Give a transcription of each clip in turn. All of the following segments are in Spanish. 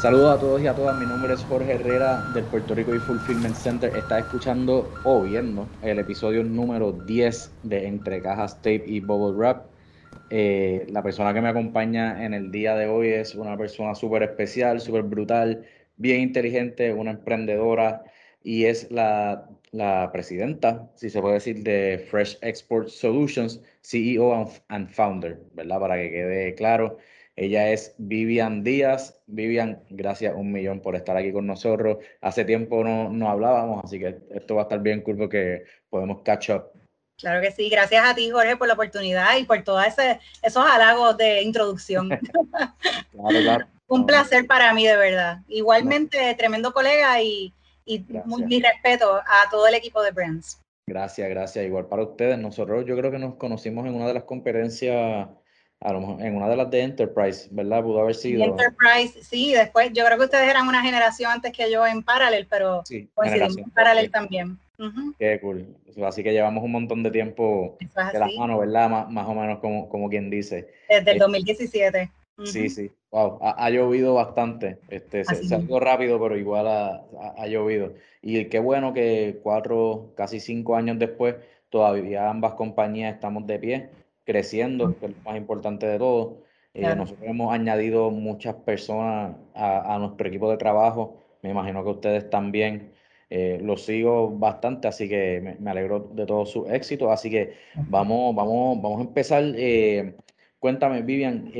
Saludos a todos y a todas, mi nombre es Jorge Herrera del Puerto Rico y Fulfillment Center. Está escuchando o viendo el episodio número 10 de Entre Cajas Tape y Bubble Wrap. Eh, la persona que me acompaña en el día de hoy es una persona súper especial, súper brutal, bien inteligente, una emprendedora y es la, la, presidenta, si se puede decir, de Fresh Export Solutions, CEO and founder, ¿verdad? Para que quede claro. Ella es Vivian Díaz. Vivian, gracias un millón por estar aquí con nosotros. Hace tiempo no, no hablábamos, así que esto va a estar bien cool porque podemos catch up. Claro que sí, gracias a ti Jorge por la oportunidad y por todos esos halagos de introducción. claro, claro. Un placer para mí, de verdad. Igualmente, tremendo colega y, y mi respeto a todo el equipo de Brands. Gracias, gracias. Igual para ustedes. Nosotros yo creo que nos conocimos en una de las conferencias a lo mejor en una de las de Enterprise, ¿verdad? Pudo haber sido. Enterprise, sí, después yo creo que ustedes eran una generación antes que yo en Parallel, pero sí, coincidimos en Parallel también. Qué cool. Así que llevamos un montón de tiempo de las manos, ¿verdad? Más, o menos como, como quien dice. Desde el 2017. Sí, sí. Wow, ha, llovido bastante. Este, se, se, ha ido rápido, pero igual ha, ha, llovido. Y qué bueno que cuatro, casi cinco años después, todavía ambas compañías estamos de pie creciendo, que es lo más importante de todo. Eh, nosotros hemos añadido muchas personas a, nuestro equipo de trabajo. Me imagino que ustedes también. Eh, los sigo bastante, así que me, alegro de todo su éxito. Así que vamos, vamos, vamos a empezar. Eh, cuéntame, Vivian,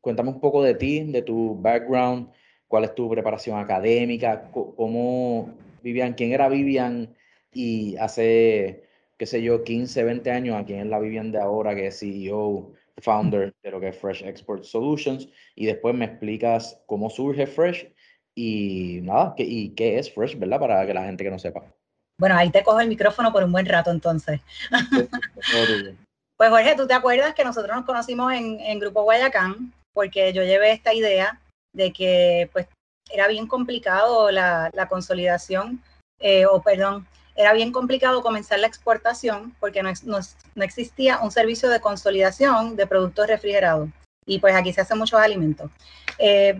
cuéntame un poco de ti, de tu background, cuál es tu preparación académica, cómo, Vivian, quién era Vivian y hace qué sé yo, 15, 20 años, aquí en la vivienda ahora, que es CEO, founder de lo que es Fresh Export Solutions, y después me explicas cómo surge Fresh y nada, qué, y qué es Fresh, ¿verdad? Para que la gente que no sepa. Bueno, ahí te cojo el micrófono por un buen rato entonces. pues Jorge, ¿tú te acuerdas que nosotros nos conocimos en, en Grupo Guayacán? Porque yo llevé esta idea de que pues era bien complicado la, la consolidación, eh, o perdón, era bien complicado comenzar la exportación porque no, no, existía un servicio de consolidación de productos refrigerados. Y pues aquí se hacen muchos alimentos. Eh,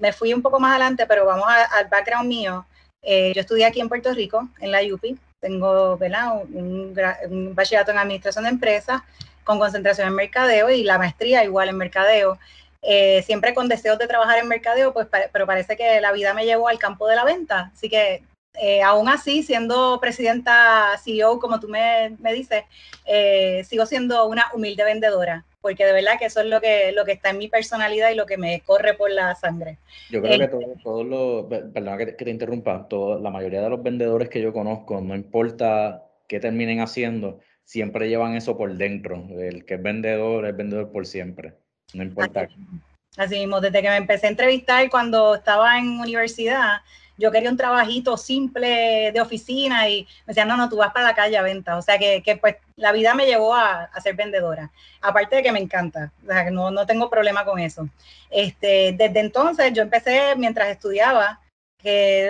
me fui un poco más adelante, pero vamos al background mío. Eh, yo estudié aquí en Puerto Rico, en la UPI. Tengo Un, un, bachillerato en administración de empresas con concentración en mercadeo y la maestría igual en mercadeo. Eh, siempre con deseos de trabajar en mercadeo, pues, pero parece que la vida me llevó al campo de la venta. Así que eh, aún así, siendo presidenta CEO, como tú me, dices, eh, sigo siendo una humilde vendedora, porque de verdad que eso es lo que, lo que está en mi personalidad y lo que me corre por la sangre. Yo creo que todos todo los, perdón que, te interrumpa, todo, la mayoría de los vendedores que yo conozco, no importa qué terminen haciendo, siempre llevan eso por dentro. El que es vendedor es vendedor por siempre, no importa. Así, así mismo, desde que me empecé a entrevistar cuando estaba en universidad, yo quería un trabajito simple de oficina y me decían, no, no, tú vas para la calle a venta. O sea que, que pues la vida me llevó a, a, ser vendedora. Aparte de que me encanta, o sea que no, no tengo problema con eso. Este, desde entonces yo empecé mientras estudiaba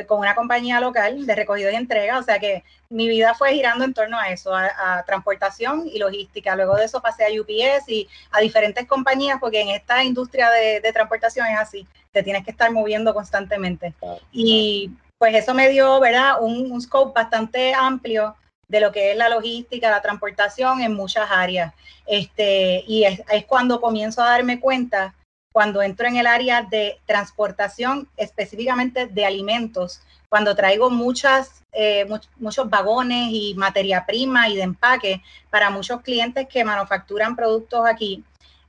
con una compañía local de recogido y entrega, o sea que mi vida fue girando en torno a eso, a, transportación y logística. Luego de eso pasé a UPS y a diferentes compañías, porque en esta industria de, de transportación es así, te tienes que estar moviendo constantemente. Y pues eso me dio, ¿verdad? Un, un, scope bastante amplio de lo que es la logística, la transportación en muchas áreas. Este, y es, es cuando comienzo a darme cuenta, cuando entro en el área de transportación, específicamente de alimentos, cuando traigo muchas, eh, muchos vagones y materia prima y de empaque para muchos clientes que manufacturan productos aquí,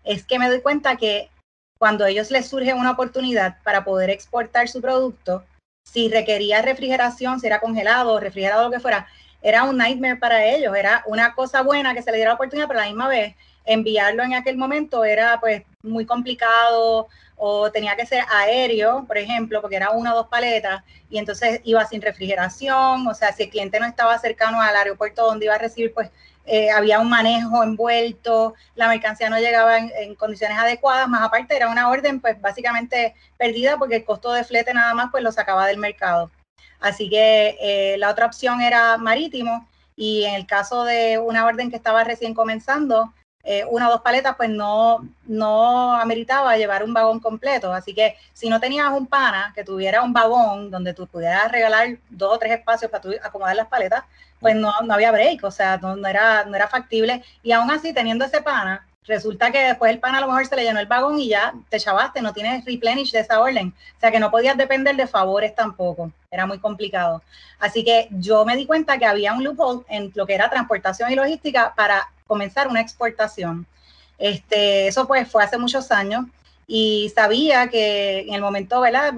es que me doy cuenta que cuando a ellos les surge una oportunidad para poder exportar su producto, si requería refrigeración, si era congelado, refrigerado, lo que fuera, era un nightmare para ellos, era una cosa buena que se le diera la oportunidad, pero a la misma vez enviarlo en aquel momento era pues muy complicado o tenía que ser aéreo, por ejemplo, porque era una o dos paletas y entonces iba sin refrigeración, o sea, si el cliente no estaba cercano al aeropuerto donde iba a recibir, pues eh, había un manejo envuelto, la mercancía no llegaba en, condiciones adecuadas, más aparte era una orden pues básicamente perdida porque el costo de flete nada más pues lo sacaba del mercado. Así que eh, la otra opción era marítimo y en el caso de una orden que estaba recién comenzando, eh, una o dos paletas, pues no, no ameritaba llevar un vagón completo. Así que si no tenías un pana que tuviera un vagón donde tú pudieras regalar dos o tres espacios para acomodar las paletas, pues no, no había break, o sea, no, era, no era factible. Y aún así, teniendo ese pana, resulta que después el pana a lo mejor se le llenó el vagón y ya te chavaste, no tienes replenish de esa orden. O sea que no podías depender de favores tampoco, era muy complicado. Así que yo me di cuenta que había un loophole en lo que era transportación y logística para comenzar una exportación. Este, eso pues fue hace muchos años y sabía que en el momento, ¿verdad?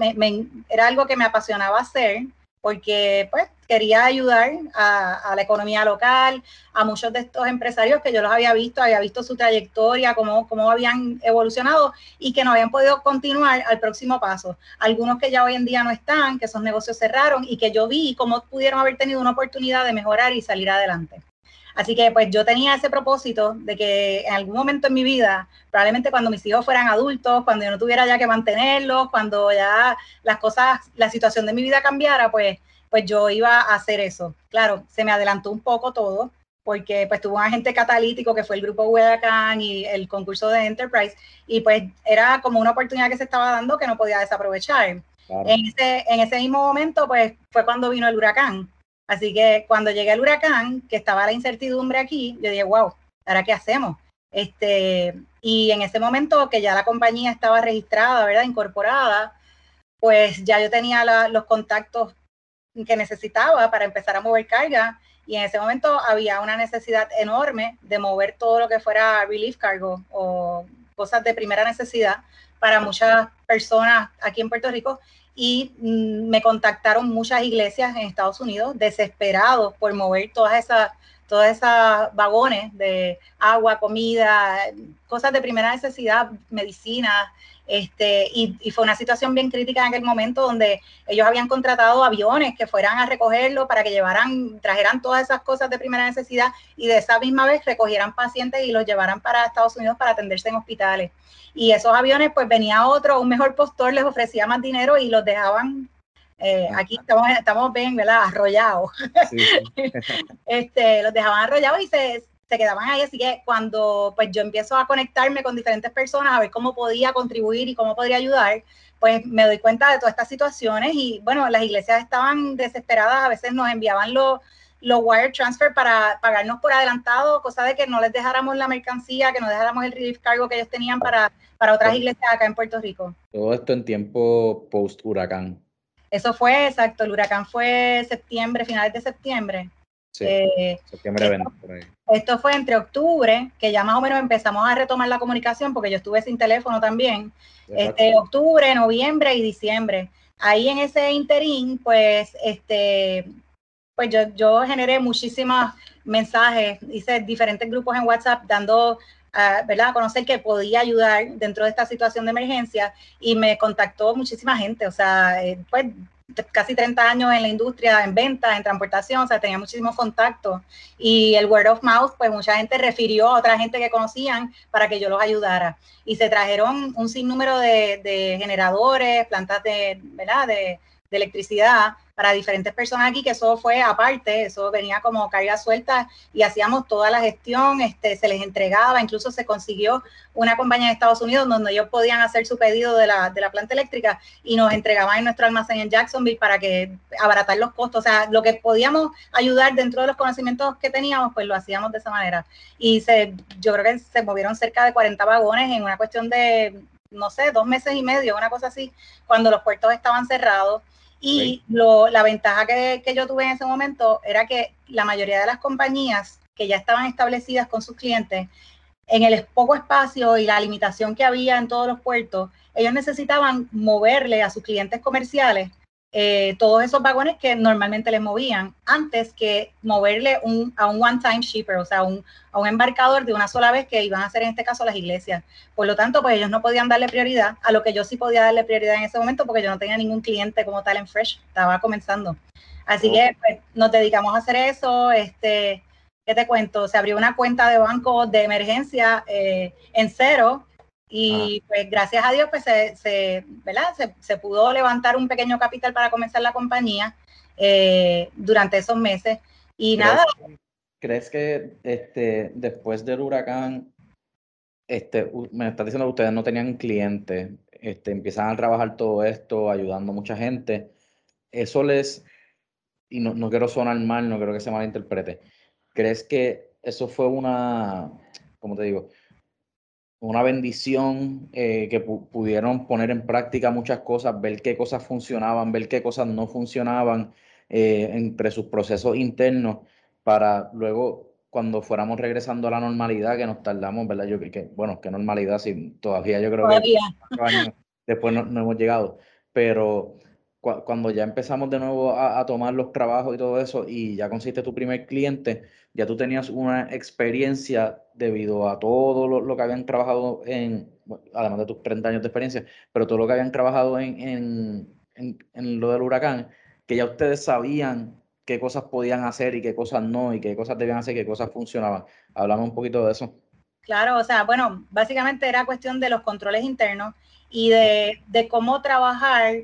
era algo que me apasionaba hacer porque pues quería ayudar a, la economía local, a muchos de estos empresarios que yo los había visto, había visto su trayectoria, cómo, cómo habían evolucionado y que no habían podido continuar al próximo paso. Algunos que ya hoy en día no están, que esos negocios cerraron y que yo vi cómo pudieron haber tenido una oportunidad de mejorar y salir adelante. Así que pues yo tenía ese propósito de que en algún momento en mi vida, probablemente cuando mis hijos fueran adultos, cuando yo no tuviera ya que mantenerlos, cuando ya las cosas, la situación de mi vida cambiara, pues, pues yo iba a hacer eso. Claro, se me adelantó un poco todo, porque pues tuvo un agente catalítico que fue el grupo Huedacán y el concurso de Enterprise, y pues era como una oportunidad que se estaba dando que no podía desaprovechar. En, ese, en ese mismo momento, pues fue cuando vino el huracán. Así que cuando llegué al huracán, que estaba la incertidumbre aquí, yo dije, wow, ¿ahora qué hacemos? Este, y en ese momento que ya la compañía estaba registrada, ¿verdad? Incorporada, pues ya yo tenía los contactos que necesitaba para empezar a mover carga. Y en ese momento había una necesidad enorme de mover todo lo que fuera relief cargo o cosas de primera necesidad para muchas personas aquí en Puerto Rico. Y mm, me contactaron muchas iglesias en Estados Unidos desesperados por mover todas esas todas esas vagones de agua, comida, cosas de primera necesidad, medicina, este, y, fue una situación bien crítica en aquel momento donde ellos habían contratado aviones que fueran a recogerlo para que llevaran, trajeran todas esas cosas de primera necesidad y de esa misma vez recogieran pacientes y los llevaran para Estados Unidos para atenderse en hospitales. Y esos aviones, pues venía otro, un mejor postor les ofrecía más dinero y los dejaban eh, aquí estamos, estamos bien, ¿verdad? Arrollados. este, los dejaban arrollados y se, se quedaban ahí. Así que cuando pues yo empiezo a conectarme con diferentes personas a ver cómo podía contribuir y cómo podría ayudar, pues me doy cuenta de todas estas situaciones y bueno, las iglesias estaban desesperadas, a veces nos enviaban los, los wire transfer para pagarnos por adelantado, cosa de que no les dejáramos la mercancía, que no dejáramos el relief cargo que ellos tenían para, para otras iglesias acá en Puerto Rico. Todo esto en tiempo post huracán. Eso fue exacto, el huracán fue septiembre, finales de septiembre. Sí, eh, septiembre 20, por ahí. Esto fue entre octubre, que ya más o menos empezamos a retomar la comunicación, porque yo estuve sin teléfono también. Este, octubre, noviembre y diciembre. Ahí en ese interín, pues, este, pues yo, yo generé muchísimos mensajes, hice diferentes grupos en WhatsApp dando a, ¿verdad? a conocer que podía ayudar dentro de esta situación de emergencia y me contactó muchísima gente, o sea, eh, pues casi 30 años en la industria, en ventas, en transportación, o sea, tenía muchísimos contactos. Y el word of mouth, pues mucha gente refirió a otra gente que conocían para que yo los ayudara. Y se trajeron un sinnúmero de, de generadores, plantas de, ¿verdad? De electricidad para diferentes personas aquí, que eso fue aparte, eso venía como carga suelta y hacíamos toda la gestión, este, se les entregaba, incluso se consiguió una compañía de Estados Unidos donde ellos podían hacer su pedido de la, de la planta eléctrica y nos entregaban en nuestro almacén en Jacksonville para que abaratar los costos, o sea, lo que podíamos ayudar dentro de los conocimientos que teníamos, pues lo hacíamos de esa manera. Y se, yo creo que se movieron cerca de 40 vagones en una cuestión de no sé, dos meses y medio, una cosa así, cuando los puertos estaban cerrados. Y lo, la ventaja que, que, yo tuve en ese momento era que la mayoría de las compañías que ya estaban establecidas con sus clientes, en el poco espacio y la limitación que había en todos los puertos, ellos necesitaban moverle a sus clientes comerciales eh, todos esos vagones que normalmente les movían antes que moverle un, a un one-time shipper, o sea, un, a un embarcador de una sola vez que iban a hacer en este caso las iglesias. Por lo tanto, pues ellos no podían darle prioridad a lo que yo sí podía darle prioridad en ese momento porque yo no tenía ningún cliente como tal en Fresh, estaba comenzando. Así que pues, nos dedicamos a hacer eso. Este, ¿Qué te cuento? Se abrió una cuenta de banco de emergencia eh, en cero y pues gracias a Dios pues se, se ¿verdad? Se, pudo levantar un pequeño capital para comenzar la compañía eh, durante esos meses. Y nada. ¿Crees que este, después del huracán este, me está diciendo que ustedes no tenían clientes, este, empiezan a trabajar todo esto, ayudando a mucha gente. Eso les, y no, no quiero sonar mal, no quiero que se malinterprete. ¿Crees que eso fue una, ¿cómo te digo? Una bendición eh, que pudieron poner en práctica muchas cosas, ver qué cosas funcionaban, ver qué cosas no funcionaban eh, entre sus procesos internos para luego cuando fuéramos regresando a la normalidad, que nos tardamos, ¿verdad? Yo que, bueno, qué normalidad, si todavía yo creo que después no, hemos llegado, pero cuando ya empezamos de nuevo a, tomar los trabajos y todo eso, y ya consiste tu primer cliente, ya tú tenías una experiencia debido a todo lo, que habían trabajado en, además de tus 30 años de experiencia, pero todo lo que habían trabajado en, en, en lo del huracán, que ya ustedes sabían qué cosas podían hacer y qué cosas no, y qué cosas debían hacer y qué cosas funcionaban. Hablamos un poquito de eso. Claro, o sea, bueno, básicamente era cuestión de los controles internos y de, de cómo trabajar,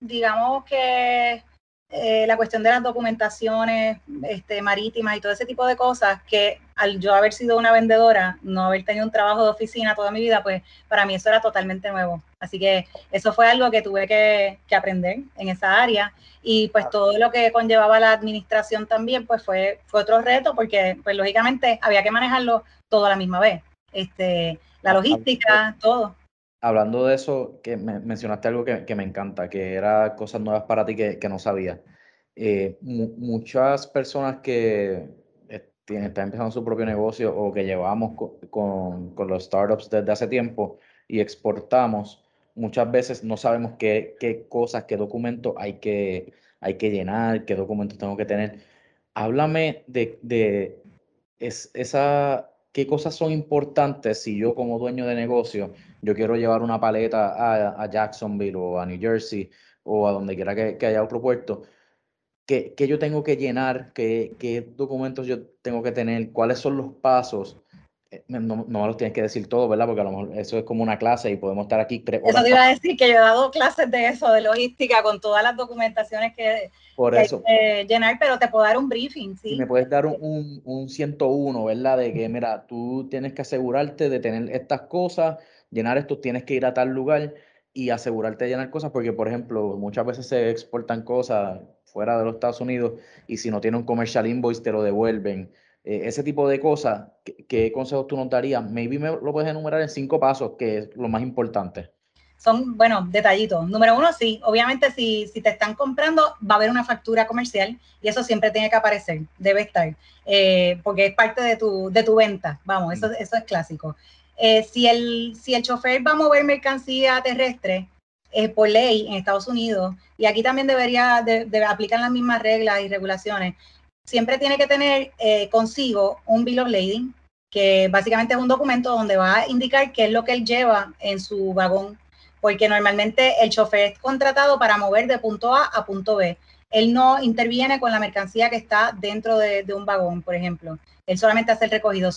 digamos que eh, la cuestión de las documentaciones este, marítimas y todo ese tipo de cosas, que al yo haber sido una vendedora, no haber tenido un trabajo de oficina toda mi vida, pues para mí eso era totalmente nuevo. Así que eso fue algo que tuve que, que aprender en esa área y pues todo lo que conllevaba la administración también, pues fue, fue otro reto porque pues lógicamente había que manejarlo todo a la misma vez. Este, la logística, todo hablando de eso, que me, mencionaste algo que, me encanta, que era cosas nuevas para ti que, no sabía. Eh, muchas personas que están empezando su propio negocio o que llevamos con, los startups desde hace tiempo y exportamos, muchas veces no sabemos qué, qué cosas, qué documentos hay que, hay que llenar, qué documentos tengo que tener. Háblame de, de esa, qué cosas son importantes si yo como dueño de negocio, yo quiero llevar una paleta a, Jacksonville o a New Jersey o a donde quiera que, haya otro puerto, ¿qué, yo tengo que llenar? ¿Qué, ¿Qué, documentos yo tengo que tener? ¿Cuáles son los pasos? Eh, no, no me los tienes que decir todo, ¿verdad? Porque a lo mejor eso es como una clase y podemos estar aquí. Eso te iba a decir que yo he dado clases de eso, de logística, con todas las documentaciones que, Por eso. hay que llenar, pero te puedo dar un briefing, ¿sí? me puedes dar un, un 101, ¿verdad? De que, mira, tú tienes que asegurarte de tener estas cosas, llenar esto, tienes que ir a tal lugar y asegurarte de llenar cosas, porque, por ejemplo, muchas veces se exportan cosas fuera de los Estados Unidos y si no tiene un commercial invoice te lo devuelven eh, ese tipo de cosas, ¿qué, consejos tú nos darías? Maybe me lo puedes enumerar en cinco pasos, que es lo más importante. Son, bueno, detallitos. Número uno, sí, obviamente si, si te están comprando, va a haber una factura comercial y eso siempre tiene que aparecer, debe estar, eh, porque es parte de tu, de tu venta, vamos, eso, eso es clásico. Eh, si, el, si el chofer va a mover mercancía terrestre, por ley en Estados Unidos, y aquí también debería de, de, aplicar las mismas reglas y regulaciones, siempre tiene que tener eh, consigo un bill of lading, que básicamente es un documento donde va a indicar qué es lo que él lleva en su vagón, porque normalmente el chofer es contratado para mover de punto A a punto B. Él no interviene con la mercancía que está dentro de, un vagón, por ejemplo. Él solamente hace el recogido.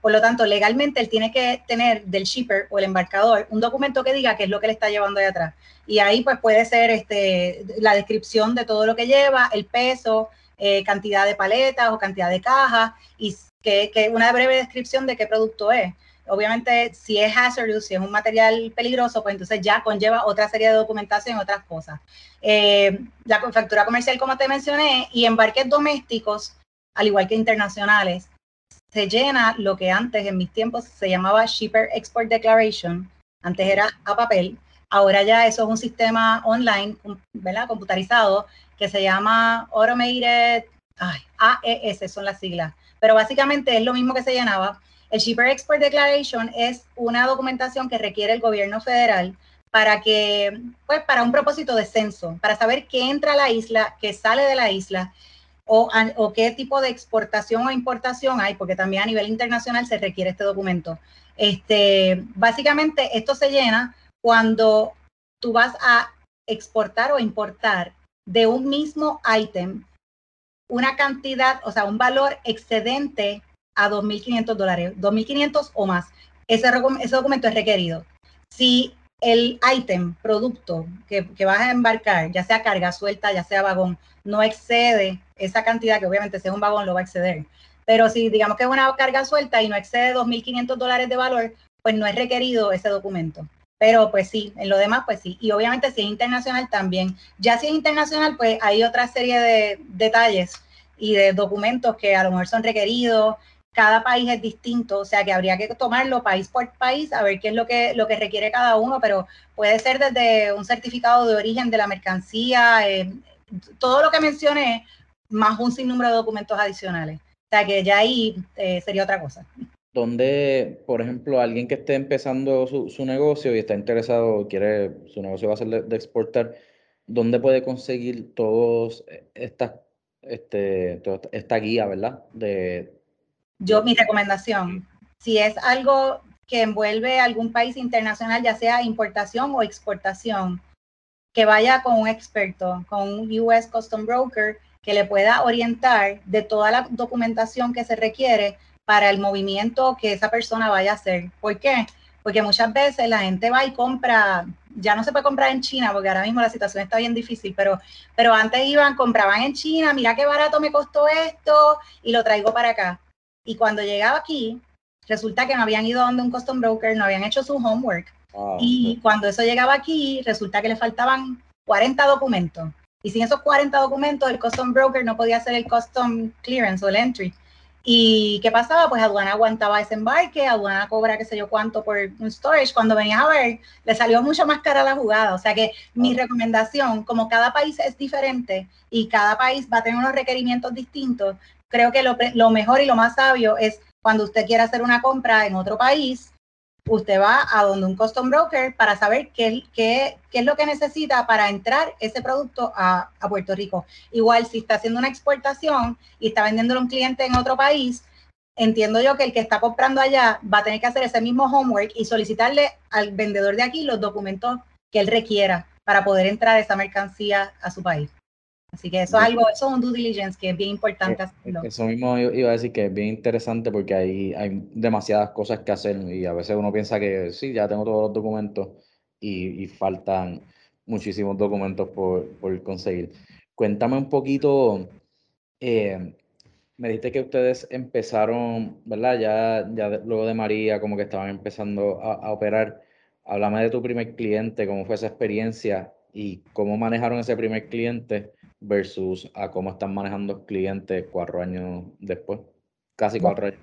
por lo tanto, legalmente él tiene que tener del shipper o el embarcador un documento que diga qué es lo que le está llevando de atrás. Y ahí pues puede ser este, la descripción de todo lo que lleva, el peso, eh, cantidad de paletas o cantidad de cajas y que, una breve descripción de qué producto es. Obviamente, si es hazardous, si es un material peligroso, pues entonces ya conlleva otra serie de documentación y otras cosas. Eh, la factura comercial, como te mencioné, y embarques domésticos, al igual que internacionales, se llena lo que antes, en mis tiempos, se llamaba Shipper Export Declaration. Antes era a papel, ahora ya eso es un sistema online, ¿verdad? Computarizado, que se llama Automated, ay, AES son las siglas, pero básicamente es lo mismo que se llenaba. El Shipper Export Declaration es una documentación que requiere el gobierno federal para que, pues, para un propósito de censo, para saber qué entra a la isla, qué sale de la isla, o, o, qué tipo de exportación o importación hay, porque también a nivel internacional se requiere este documento. Este, básicamente, esto se llena cuando tú vas a exportar o importar de un mismo ítem una cantidad, o sea, un valor excedente a 2.500 dólares, 2.500 o más. Ese, documento es requerido. Si el ítem, producto que, que, vas a embarcar, ya sea carga suelta, ya sea vagón, no excede esa cantidad, que obviamente si es un vagón lo va a exceder, pero si digamos que es una carga suelta y no excede 2.500 dólares de valor, pues no es requerido ese documento. Pero pues sí, en lo demás pues sí. Y obviamente si es internacional también. Ya si es internacional pues hay otra serie de detalles y de documentos que a lo mejor son requeridos. Cada país es distinto, o sea que habría que tomarlo país por país a ver qué es lo que, lo que requiere cada uno, pero puede ser desde un certificado de origen de la mercancía, eh, todo lo que mencioné, más un sinnúmero de documentos adicionales. O sea que ya ahí eh, sería otra cosa donde, por ejemplo, alguien que esté empezando su, negocio y está interesado, quiere, su negocio va a ser de, exportar, ¿dónde puede conseguir todos estas, este, toda esta guía, verdad? De, Yo, mi recomendación, si es algo que envuelve algún país internacional, ya sea importación o exportación, que vaya con un experto, con un US Custom Broker, que le pueda orientar de toda la documentación que se requiere para el movimiento que esa persona vaya a hacer. ¿Por qué? Porque muchas veces la gente va y compra, ya no se puede comprar en China, porque ahora mismo la situación está bien difícil, pero, pero antes iban, compraban en China, mira qué barato me costó esto y lo traigo para acá. Y cuando llegaba aquí, resulta que no habían ido a donde un custom broker, no habían hecho su homework. Ah, y cuando eso llegaba aquí, resulta que le faltaban 40 documentos. Y sin esos 40 documentos, el custom broker no podía hacer el custom clearance o el entry. ¿Y qué pasaba? Pues aduana aguantaba ese embarque, aduana cobra qué sé yo cuánto por un storage. Cuando venías a ver, le salió mucho más cara la jugada. O sea que mi recomendación, como cada país es diferente y cada país va a tener unos requerimientos distintos, creo que lo, lo mejor y lo más sabio es cuando usted quiera hacer una compra en otro país, usted va a donde un custom broker para saber qué, qué, qué, es lo que necesita para entrar ese producto a, a, Puerto Rico. Igual, si está haciendo una exportación y está vendiéndolo a un cliente en otro país, entiendo yo que el que está comprando allá va a tener que hacer ese mismo homework y solicitarle al vendedor de aquí los documentos que él requiera para poder entrar esa mercancía a su país. Así que eso es algo, eso es un due diligence que es bien importante eh, hacerlo. Eso mismo iba a decir que es bien interesante porque hay, hay demasiadas cosas que hacer y a veces uno piensa que sí, ya tengo todos los documentos y, faltan muchísimos documentos por, conseguir. Cuéntame un poquito, eh, me dijiste que ustedes empezaron, ¿verdad? Ya, ya luego de María, como que estaban empezando a, a operar. Háblame de tu primer cliente, cómo fue esa experiencia y cómo manejaron ese primer cliente versus a cómo están manejando clientes cuatro años después, casi cuatro años.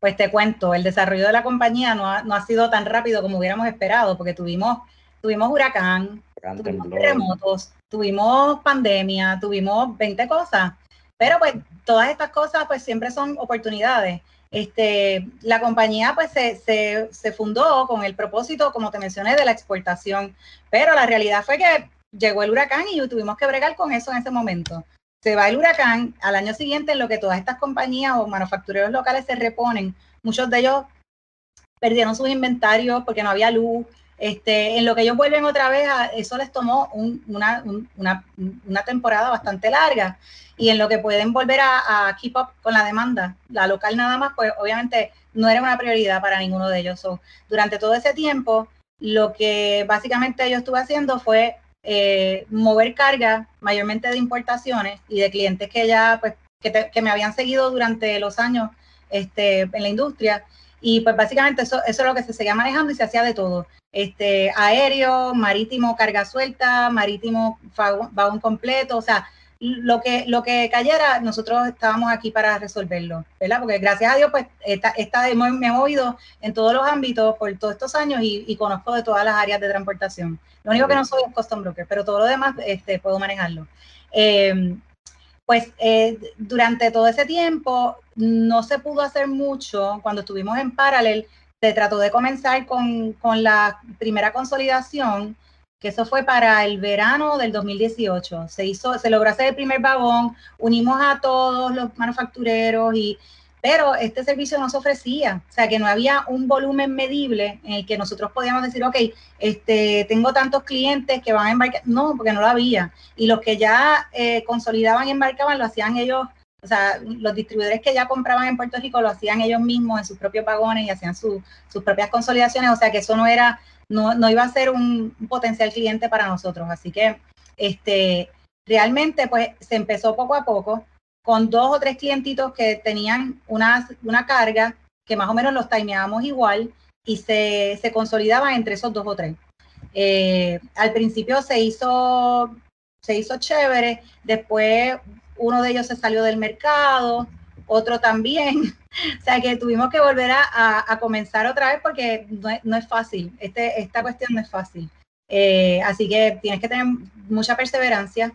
Pues te cuento, el desarrollo de la compañía no ha, no ha sido tan rápido como hubiéramos esperado, porque tuvimos, tuvimos huracán, tuvimos terremotos, tuvimos pandemia, tuvimos 20 cosas, pero pues todas estas cosas pues siempre son oportunidades. Este, la compañía pues se, se, se fundó con el propósito, como te mencioné, de la exportación, pero la realidad fue que llegó el huracán y tuvimos que bregar con eso en ese momento. Se va el huracán, al año siguiente en lo que todas estas compañías o manufactureros locales se reponen, muchos de ellos perdieron sus inventarios porque no había luz. Este, en lo que ellos vuelven otra vez, eso les tomó una, temporada bastante larga. Y en lo que pueden volver a, keep up con la demanda, la local nada más, pues obviamente no era una prioridad para ninguno de ellos. durante todo ese tiempo, lo que básicamente yo estuve haciendo fue eh, mover carga, mayormente de importaciones y de clientes que ya, pues, que, me habían seguido durante los años este, en la industria. Y pues básicamente eso, eso es lo que se seguía manejando y se hacía de todo. Este, aéreo, marítimo, carga suelta, marítimo, vagón completo, o sea, lo que, lo que cayera, nosotros estábamos aquí para resolverlo, ¿verdad? Porque gracias a Dios, pues, esta, esta, me he movido en todos los ámbitos por todos estos años y, conozco de todas las áreas de transportación. Lo único que no soy es custom broker, pero todo lo demás este, puedo manejarlo. Eh, pues eh, durante todo ese tiempo no se pudo hacer mucho. Cuando estuvimos en Paralel, se trató de comenzar con, con la primera consolidación que eso fue para el verano del 2018. Se hizo, se logró hacer el primer vagón, unimos a todos los manufactureros y pero este servicio no se ofrecía, o sea que no había un volumen medible en el que nosotros podíamos decir, ok, este, tengo tantos clientes que van a embarcar, no, porque no lo había, y los que ya eh, consolidaban y embarcaban lo hacían ellos, o sea, los distribuidores que ya compraban en Puerto Rico lo hacían ellos mismos en sus propios vagones y hacían sus propias consolidaciones, o sea que eso no era no, iba a ser un, potencial cliente para nosotros. Así que este, realmente pues se empezó poco a poco con dos o tres clientitos que tenían una, una carga que más o menos los timeábamos igual y se, se consolidaban entre esos dos o tres. Eh, al principio se hizo, se hizo chévere, después uno de ellos se salió del mercado, otro también. O sea que tuvimos que volver a, comenzar otra vez porque no es, fácil, este, esta cuestión no es fácil. Eh, así que tienes que tener mucha perseverancia.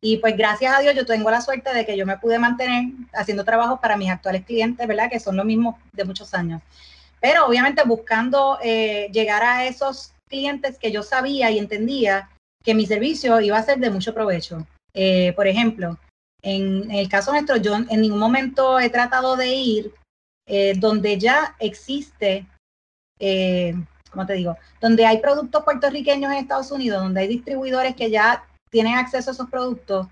Y pues gracias a Dios yo tengo la suerte de que yo me pude mantener haciendo trabajo para mis actuales clientes, ¿verdad? Que son los mismos de muchos años. Pero obviamente buscando eh, llegar a esos clientes que yo sabía y entendía que mi servicio iba a ser de mucho provecho. Eh, por ejemplo, en, el caso nuestro, yo en ningún momento he tratado de ir eh, donde ya existe, eh, ¿cómo te digo? Donde hay productos puertorriqueños en Estados Unidos, donde hay distribuidores que ya tienen acceso a esos productos,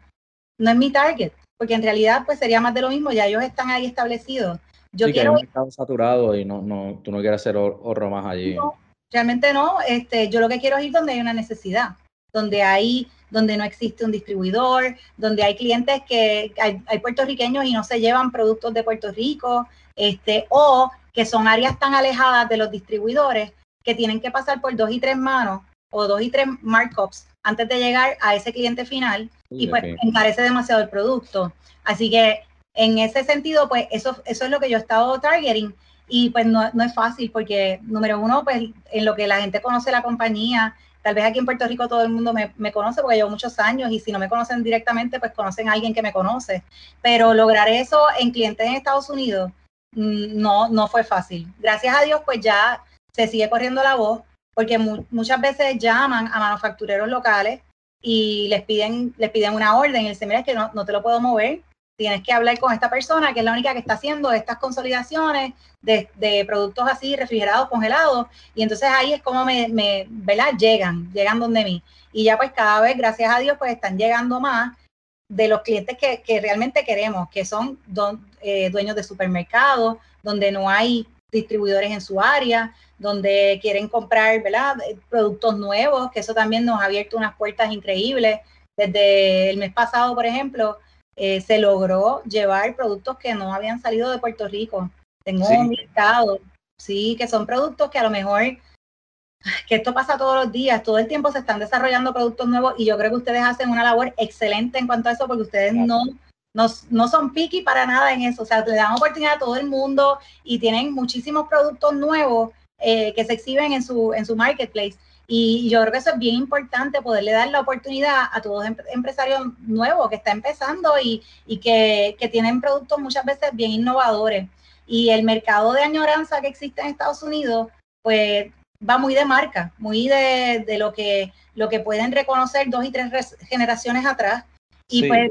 no es mi target, porque en realidad pues sería más de lo mismo, ya ellos están ahí establecidos. Yo quiero... Que hay un mercado saturado y no, no, tú no quieres hacer ahorro más allí. Realmente no, este, yo lo que quiero es ir donde hay una necesidad, donde hay, donde no existe un distribuidor, donde hay clientes que hay, puertorriqueños y no se llevan productos de Puerto Rico, este, o que son áreas tan alejadas de los distribuidores que tienen que pasar por dos y tres manos o dos y tres markups antes de llegar a ese cliente final y pues encarece demasiado el producto. Así que en ese sentido, pues eso, eso es lo que yo he estado targeting y pues no, no, es fácil porque, número uno, pues en lo que la gente conoce la compañía, tal vez aquí en Puerto Rico todo el mundo me, me, conoce porque llevo muchos años y si no me conocen directamente, pues conocen a alguien que me conoce. Pero lograr eso en clientes en Estados Unidos mm, no, no fue fácil. Gracias a Dios, pues ya se sigue corriendo la voz porque muchas veces llaman a manufactureros locales y les piden, les piden una orden y dicen, mira, es que no, no te lo puedo mover tienes que hablar con esta persona que es la única que está haciendo estas consolidaciones de, productos así refrigerados, congelados, y entonces ahí es como me, me, ¿verdad? Llegan, llegan donde mí. Y ya pues cada vez, gracias a Dios, pues están llegando más de los clientes que, realmente queremos, que son eh, dueños de supermercados, donde no hay distribuidores en su área, donde quieren comprar, ¿verdad? Productos nuevos, que eso también nos ha abierto unas puertas increíbles. Desde el mes pasado, por ejemplo, eh, se logró llevar productos que no habían salido de Puerto Rico. Tengo un listado, sí, que son productos que a lo mejor, que esto pasa todos los días, todo el tiempo se están desarrollando productos nuevos y yo creo que ustedes hacen una labor excelente en cuanto a eso porque ustedes no, no, no son picky para nada en eso, o sea, le dan oportunidad a todo el mundo y tienen muchísimos productos nuevos eh, que se exhiben en su, en su marketplace. Y yo creo que eso es bien importante, poderle dar la oportunidad a todos los empresarios nuevos que están empezando y, que, tienen productos muchas veces bien innovadores. Y el mercado de añoranza que existe en Estados Unidos, pues va muy de marca, muy de, lo, que, lo que pueden reconocer dos y tres generaciones atrás. Y pues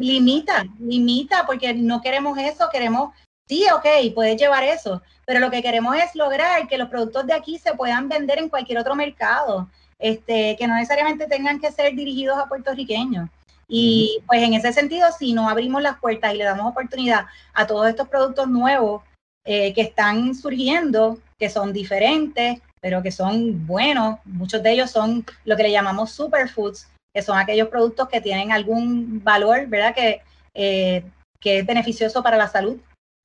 limita, limita, porque no queremos eso, queremos, sí, ok, puedes llevar eso, pero lo que queremos es lograr que los productos de aquí se puedan vender en cualquier otro mercado, este, que no necesariamente tengan que ser dirigidos a puertorriqueños. Y pues en ese sentido, si no abrimos las puertas y le damos oportunidad a todos estos productos nuevos eh, que están surgiendo, que son diferentes, pero que son buenos, muchos de ellos son lo que le llamamos superfoods, que son aquellos productos que tienen algún valor, ¿verdad? Que, eh, que es beneficioso para la salud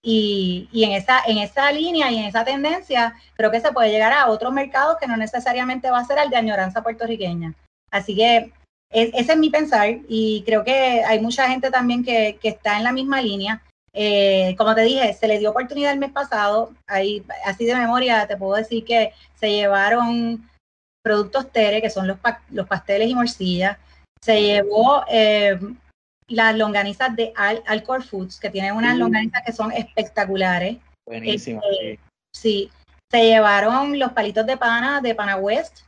y, en, esa, en esa línea y en esa tendencia, creo que se puede llegar a otros mercados que no necesariamente va a ser el de añoranza puertorriqueña. Así que ese es mi pensar y creo que hay mucha gente también que, está en la misma línea. Eh, como te dije, se le dio oportunidad el mes pasado, ahí, así de memoria te puedo decir que se llevaron productos Tere, que son los, los pasteles y morcillas, se llevó eh, las longanizas de Al Alcor Foods, que tienen unas longanizas que son espectaculares. Buenísimas. Este, sí. Se llevaron los palitos de pana de Pana West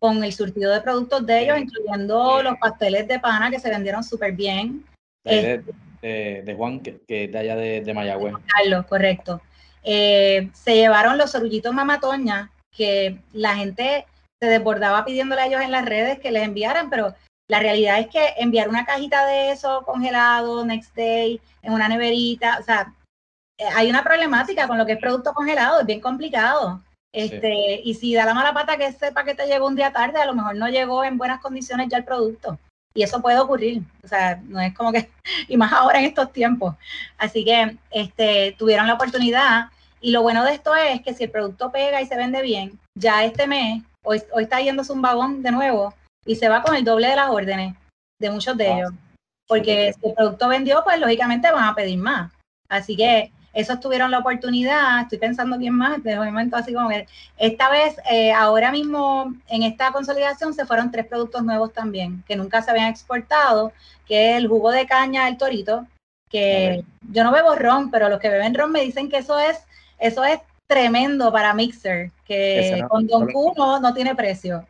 con el surtido de productos de ellos, incluyendo los pasteles de pana que se vendieron súper bien. De, de, Juan, que, es de allá de, de Mayagüez. Carlos, correcto. Eh, se llevaron los sorullitos mamatoña, que la gente se desbordaba pidiéndole a ellos en las redes que les enviaran, pero la realidad es que enviar una cajita de eso congelado, next day, en una neverita, o sea, eh, hay una problemática con lo que es producto congelado, es bien complicado. Este, Y si da la mala pata que ese paquete llegó un día tarde, a lo mejor no llegó en buenas condiciones ya el producto. Y eso puede ocurrir. O sea, no es como que, y más ahora en estos tiempos. Así que este, tuvieron la oportunidad Y lo bueno de esto es que si el producto pega y se vende bien, ya este mes, hoy, hoy está yéndose un vagón de nuevo y se va con el doble de las órdenes de muchos de ah, ellos. Porque si el producto vendió, pues lógicamente van a pedir más. Así que esos tuvieron la oportunidad, estoy pensando bien más, de momento así como que esta vez, eh, ahora mismo en esta consolidación se fueron tres productos nuevos también, que nunca se habían exportado, que es el jugo de caña del torito, que yo no bebo ron, pero los que beben ron me dicen que eso es, eso es tremendo para mixer, que con Don Q no, tiene precio.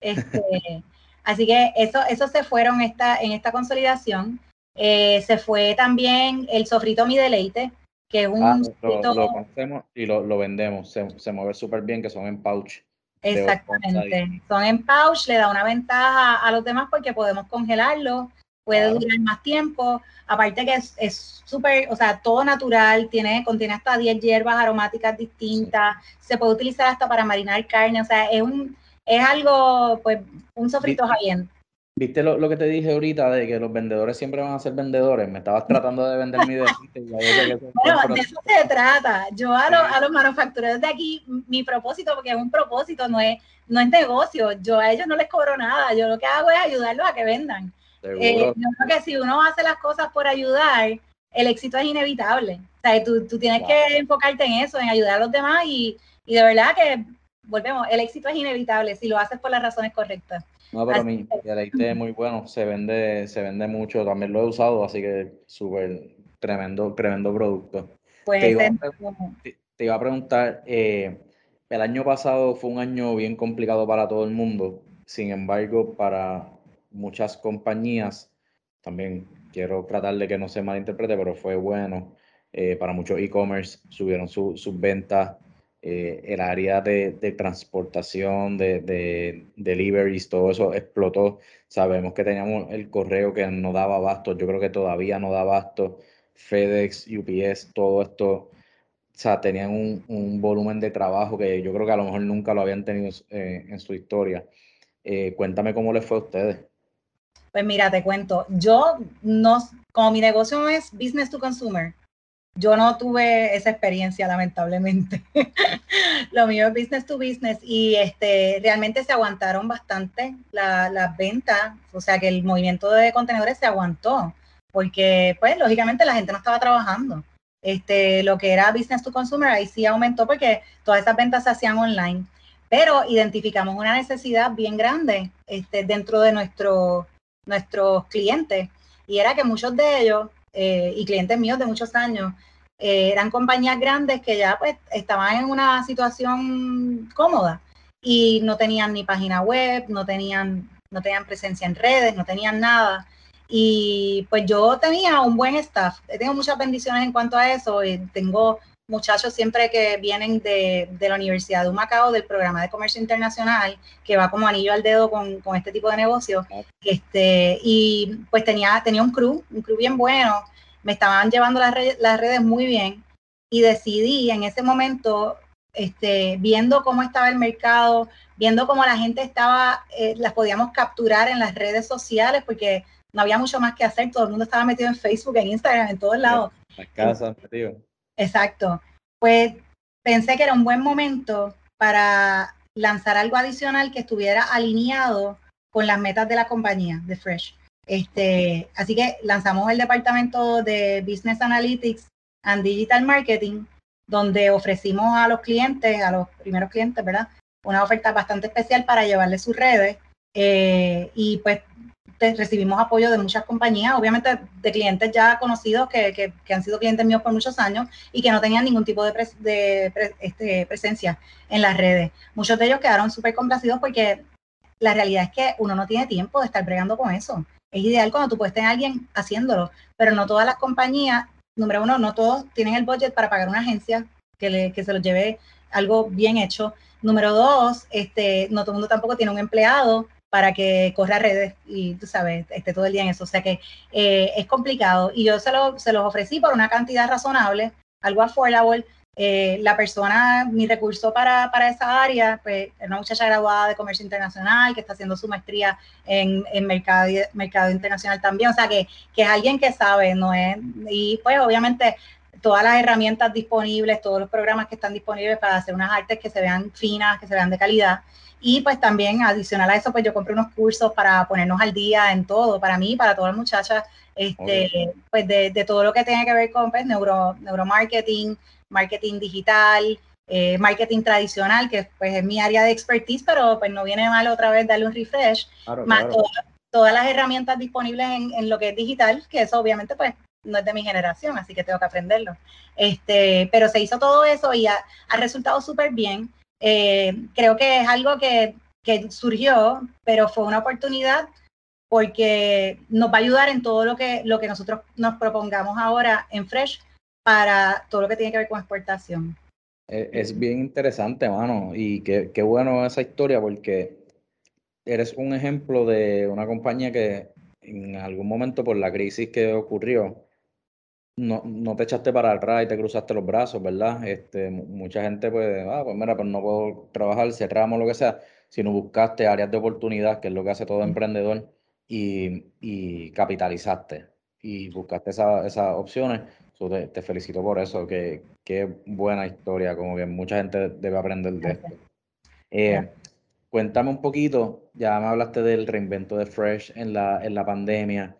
Este, así que eso, eso se fueron esta, en esta consolidación. Eh, se fue también el sofrito Mi Deleite, que es un... Ah, lo, conocemos y lo, vendemos, se, mueve súper bien, que son en pouch. Exactamente, son en pouch, le da una ventaja a los demás porque podemos congelarlo, puede durar más tiempo, aparte que es súper, o sea, todo natural, tiene, contiene hasta 10 hierbas aromáticas distintas, se puede utilizar hasta para marinar carne, o sea, es un, es algo, pues, un sofrito bien. ¿Viste lo, que te dije ahorita de que los vendedores siempre van a ser vendedores? Me estabas tratando de vender mi bueno, de eso se trata. Yo a, los, a los manufactureros de aquí, mi propósito, porque es un propósito, no es, no es negocio. Yo a ellos no les cobro nada. Yo lo que hago es ayudarlos a que vendan. Eh, yo creo que si uno hace las cosas por ayudar, el éxito es inevitable. O sea, tú, tú tienes que enfocarte en eso, en ayudar a los demás y, y de verdad que, volvemos, el éxito es inevitable si lo haces por las razones correctas. No, pero mi deleite es muy bueno, se vende, se vende mucho, también lo he usado, así que súper tremendo, tremendo producto. Pues te, iba a, preguntar, eh, el año pasado fue un año bien complicado para todo el mundo, sin embargo, para muchas compañías, también quiero tratar de que no se malinterprete, pero fue bueno. Eh, para muchos e-commerce subieron sus ventas eh, el área de, transportación, de, de, deliveries, todo eso explotó. Sabemos que teníamos el correo que no daba abasto, yo creo que todavía no da abasto. FedEx, UPS, todo esto, o sea, tenían un, volumen de trabajo que yo creo que a lo mejor nunca lo habían tenido eh, en su historia. Eh, cuéntame cómo les fue a ustedes. Pues mira, te cuento, yo no, como mi negocio es business to consumer, yo no tuve esa experiencia, lamentablemente. Lo mío es business to business y este, realmente se aguantaron bastante las ventas, o sea que el movimiento de contenedores se aguantó, porque pues lógicamente la gente no estaba trabajando. Este, lo que era business to consumer ahí sí aumentó porque todas esas ventas se hacían online, pero identificamos una necesidad bien grande este, dentro de nuestro, nuestros clientes y era que muchos de ellos eh, y clientes míos de muchos años, eh, eran compañías grandes que ya pues estaban en una situación cómoda y no tenían ni página web, no tenían, no tenían presencia en redes, no tenían nada. Y pues yo tenía un buen staff, tengo muchas bendiciones en cuanto a eso, y tengo muchachos siempre que vienen de, de, la Universidad de Humacao, del programa de comercio internacional, que va como anillo al dedo con, con este tipo de negocio. Este, y pues tenía, tenía un crew, un crew bien bueno, me estaban llevando las, redes, las redes muy bien y decidí en ese momento, este, viendo cómo estaba el mercado, viendo cómo la gente estaba, eh, las podíamos capturar en las redes sociales, porque no había mucho más que hacer, todo el mundo estaba metido en Facebook, en Instagram, en todos lados. Las casas. Exacto. Pues pensé que era un buen momento para lanzar algo adicional que estuviera alineado con las metas de la compañía de Fresh. Este, así que lanzamos el departamento de Business Analytics and Digital Marketing, donde ofrecimos a los clientes, a los primeros clientes, ¿verdad? Una oferta bastante especial para llevarles sus redes. Eh, y pues recibimos apoyo de muchas compañías, obviamente de clientes ya conocidos que, han sido clientes míos por muchos años y que no tenían ningún tipo de, este, presencia en las redes. Muchos de ellos quedaron súper complacidos porque la realidad es que uno no tiene tiempo de estar bregando con eso. Es ideal cuando tú puedes tener alguien haciéndolo, pero no todas las compañías, número uno, no todos tienen el budget para pagar una agencia que, que se lo lleve algo bien hecho. Número dos, este, no todo el mundo tampoco tiene un empleado para que corra redes y tú sabes, esté todo el día en eso. O sea que eh, es complicado. Y yo se, lo, se los ofrecí por una cantidad razonable, algo affordable. Eh, la persona, mi recurso para, para, esa área, pues es una muchacha graduada de comercio internacional que está haciendo su maestría en, en mercado, mercado internacional también. O sea que, que es alguien que sabe, ¿no es? Y pues obviamente todas las herramientas disponibles, todos los programas que están disponibles para hacer unas artes que se vean finas, que se vean de calidad. Y pues también adicional a eso, pues yo compré unos cursos para ponernos al día en todo, para mí, para todas las muchachas, este, pues de, de, todo lo que tiene que ver con pues, neuro, neuromarketing, marketing digital, eh, marketing tradicional, que pues es mi área de expertise, pero pues no viene mal otra vez darle un refresh, más todas las herramientas disponibles en, en, lo que es digital, que eso obviamente pues no es de mi generación, así que tengo que aprenderlo. Este, pero se hizo todo eso y ha, ha resultado súper bien. Eh, creo que es algo que, que, surgió, pero fue una oportunidad porque nos va a ayudar en todo lo que, lo que nosotros nos propongamos ahora en Fresh para todo lo que tiene que ver con exportación. Es, bien interesante, mano, y qué, qué bueno esa historia porque eres un ejemplo de una compañía que en algún momento por la crisis que ocurrió, no, no te echaste para atrás y te cruzaste los brazos, ¿verdad? Este, mucha gente puede, ah, pues mira, pues no puedo trabajar, cerramos lo que sea, sino buscaste áreas de oportunidad, que es lo que hace todo emprendedor, y, y capitalizaste y buscaste esas opciones. te, felicito por eso, que qué buena historia, como que mucha gente debe aprender de esto. Eh, cuéntame un poquito, ya me hablaste del reinvento de Fresh en la, en la pandemia,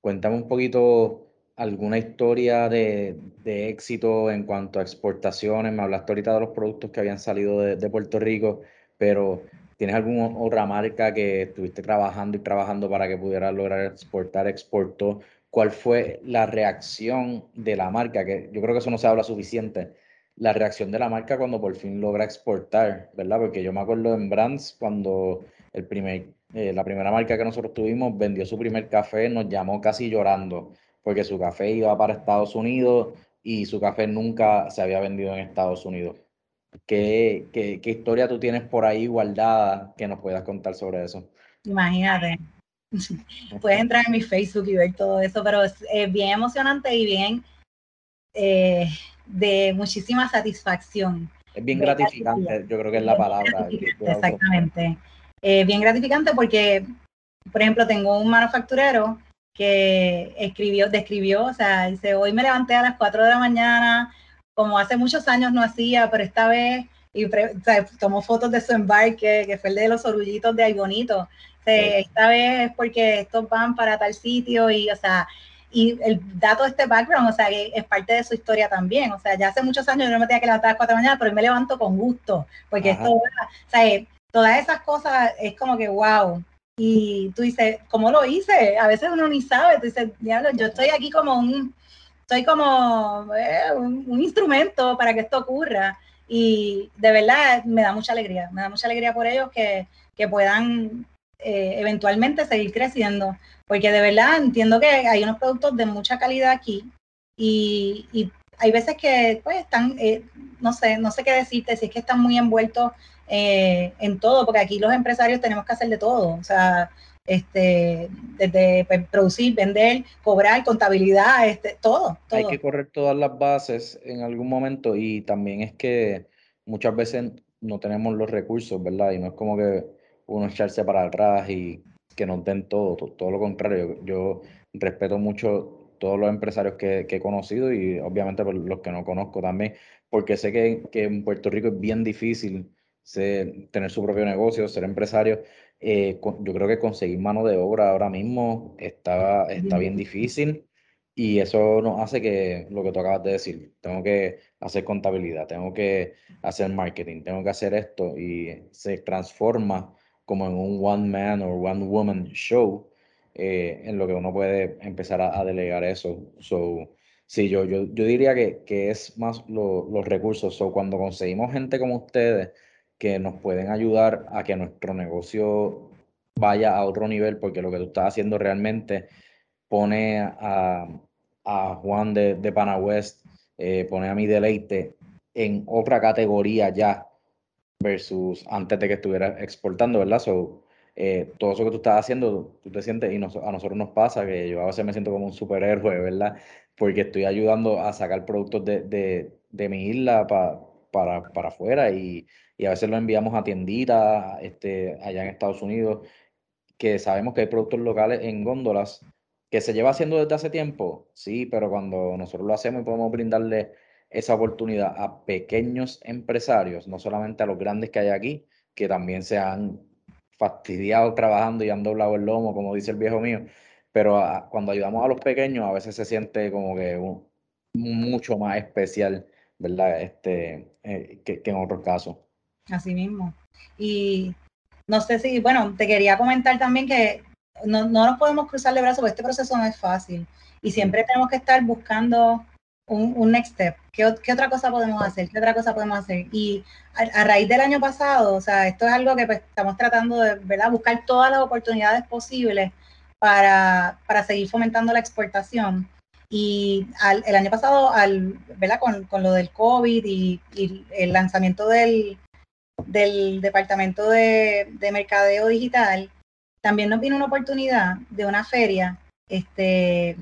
cuéntame un poquito alguna historia de, éxito en cuanto a exportaciones? Me hablaste ahorita de los productos que habían salido de, Puerto Rico, pero ¿tienes alguna otra marca que estuviste trabajando y trabajando para que pudiera lograr exportar, exportó? ¿Cuál fue la reacción de la marca? Que yo creo que eso no se habla suficiente. La reacción de la marca cuando por fin logra exportar, ¿verdad? Porque yo me acuerdo en Brands cuando el primer, eh, la primera marca que nosotros tuvimos vendió su primer café, nos llamó casi llorando porque su café iba para Estados Unidos y su café nunca se había vendido en Estados Unidos. ¿Qué, qué, qué historia tú tienes por ahí guardada que nos puedas contar sobre eso? Imagínate. Puedes entrar en mi Facebook y ver todo eso, pero es bien emocionante y bien eh, de muchísima satisfacción. Es bien gratificante, yo creo que es la palabra. Exactamente. Eh, bien gratificante porque, por ejemplo, tengo un manufacturero que escribió, describió, o sea, dice, hoy me levanté a las 4 de la mañana, como hace muchos años no hacía, pero esta vez, y tomó fotos de su embarque, que fue el de los orullitos de Ay Bonito. Esta vez es porque estos van para tal sitio y, o sea, y el dato de este background, o sea, es parte de su historia también. O sea, ya hace muchos años yo no me tenía que levantar a las 4 de la mañana, pero hoy me levanto con gusto, porque esto, o sea, todas esas cosas es como que, wow, y tú dices, ¿cómo lo hice? A veces uno ni sabe, tú dices, diablo, yo estoy aquí como un, estoy como eh, un, instrumento para que esto ocurra. Y de verdad me da mucha alegría, me da mucha alegría por ellos que, que puedan eh, eventualmente seguir creciendo, porque de verdad entiendo que hay unos productos de mucha calidad aquí y, y hay veces que pues están, eh, no sé, no sé qué decirte, si es que están muy envueltos eh, en todo, porque aquí los empresarios tenemos que hacer de todo, o sea, este, desde pues, producir, vender, cobrar, contabilidad, este, todo, todo. Hay que correr todas las bases en algún momento y también es que muchas veces no tenemos los recursos, ¿verdad? Y no es como que uno echarse para atrás y que nos den todo, todo, lo contrario. Yo, respeto mucho todos los empresarios que, he conocido y obviamente por los que no conozco también, porque sé que, que en Puerto Rico es bien difícil tener su propio negocio, ser empresario. Eh, yo creo que conseguir mano de obra ahora mismo está, está bien difícil y eso nos hace que lo que tú acabas de decir, tengo que hacer contabilidad, tengo que hacer marketing, tengo que hacer esto y se transforma como en un one man o one woman show eh, en lo que uno puede empezar a, delegar eso. So, sí, yo, yo, yo diría que, que es más los recursos. So, cuando conseguimos gente como ustedes, que nos pueden ayudar a que nuestro negocio vaya a otro nivel, porque lo que tú estás haciendo realmente pone a, Juan de, de Pana West, eh, pone a mi deleite en otra categoría ya versus antes de que estuviera exportando, ¿verdad? So, eh, todo eso que tú estás haciendo, tú te sientes, y a nosotros nos pasa que yo a veces me siento como un superhéroe, ¿verdad? Porque estoy ayudando a sacar productos de, de, mi isla para, para afuera y y a veces lo enviamos a tienditas este, allá en Estados Unidos, que sabemos que hay productos locales en góndolas que se lleva haciendo desde hace tiempo, sí, pero cuando nosotros lo hacemos y podemos brindarle esa oportunidad a pequeños empresarios, no solamente a los grandes que hay aquí, que también se han fastidiado trabajando y han doblado el lomo, como dice el viejo mío, pero cuando ayudamos a los pequeños a veces se siente como que mucho más especial, ¿verdad? Este, eh, que, en otros casos. Así mismo. Y no sé si, bueno, te quería comentar también que no, no nos podemos cruzar de brazos porque este proceso no es fácil y siempre tenemos que estar buscando un, next step. ¿Qué, otra cosa podemos hacer? ¿Qué otra cosa podemos hacer? Y a, raíz del año pasado, o sea, esto es algo que pues, estamos tratando de, ¿verdad? Buscar todas las oportunidades posibles para, seguir fomentando la exportación. Y el año pasado, al, ¿verdad? Con, lo del COVID y, el lanzamiento del, del Departamento de, de, Mercadeo Digital, también nos vino una oportunidad de una feria este,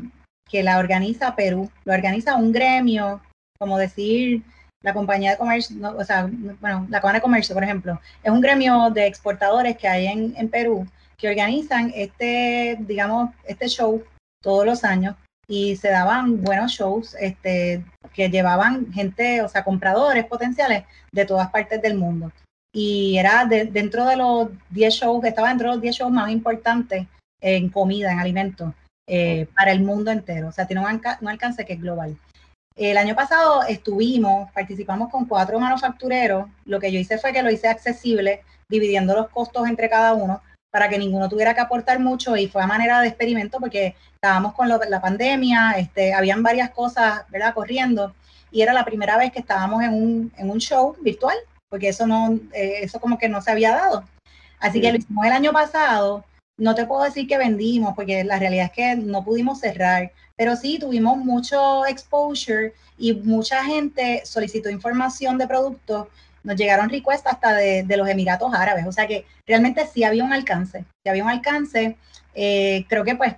que la organiza Perú, lo organiza un gremio, como decir la compañía de comercio, o sea, bueno, la Cámara de Comercio, por ejemplo, es un gremio de exportadores que hay en, en Perú que organizan este, digamos, este show todos los años y se daban buenos shows este, que llevaban gente, o sea, compradores potenciales de todas partes del mundo. Y era dentro de los 10 shows, estaba dentro de los 10 shows más importantes en comida, en alimentos. Eh, para el mundo entero. O sea, tiene un, alcance que es global. El año pasado estuvimos, participamos con cuatro manufactureros. Lo que yo hice fue que lo hice accesible, dividiendo los costos entre cada uno para que ninguno tuviera que aportar mucho y fue a manera de experimento porque estábamos con la pandemia, este, habían varias cosas, ¿verdad?, corriendo y era la primera vez que estábamos en un, en un show virtual, porque eso no, eh, eso como que no se había dado. Así que lo hicimos el año pasado no te puedo decir que vendimos, porque la realidad es que no pudimos cerrar, pero sí tuvimos mucho exposure y mucha gente solicitó información de productos. Nos llegaron requests hasta de, los Emiratos Árabes, o sea que realmente sí había un alcance, sí había un alcance. Eh, creo que pues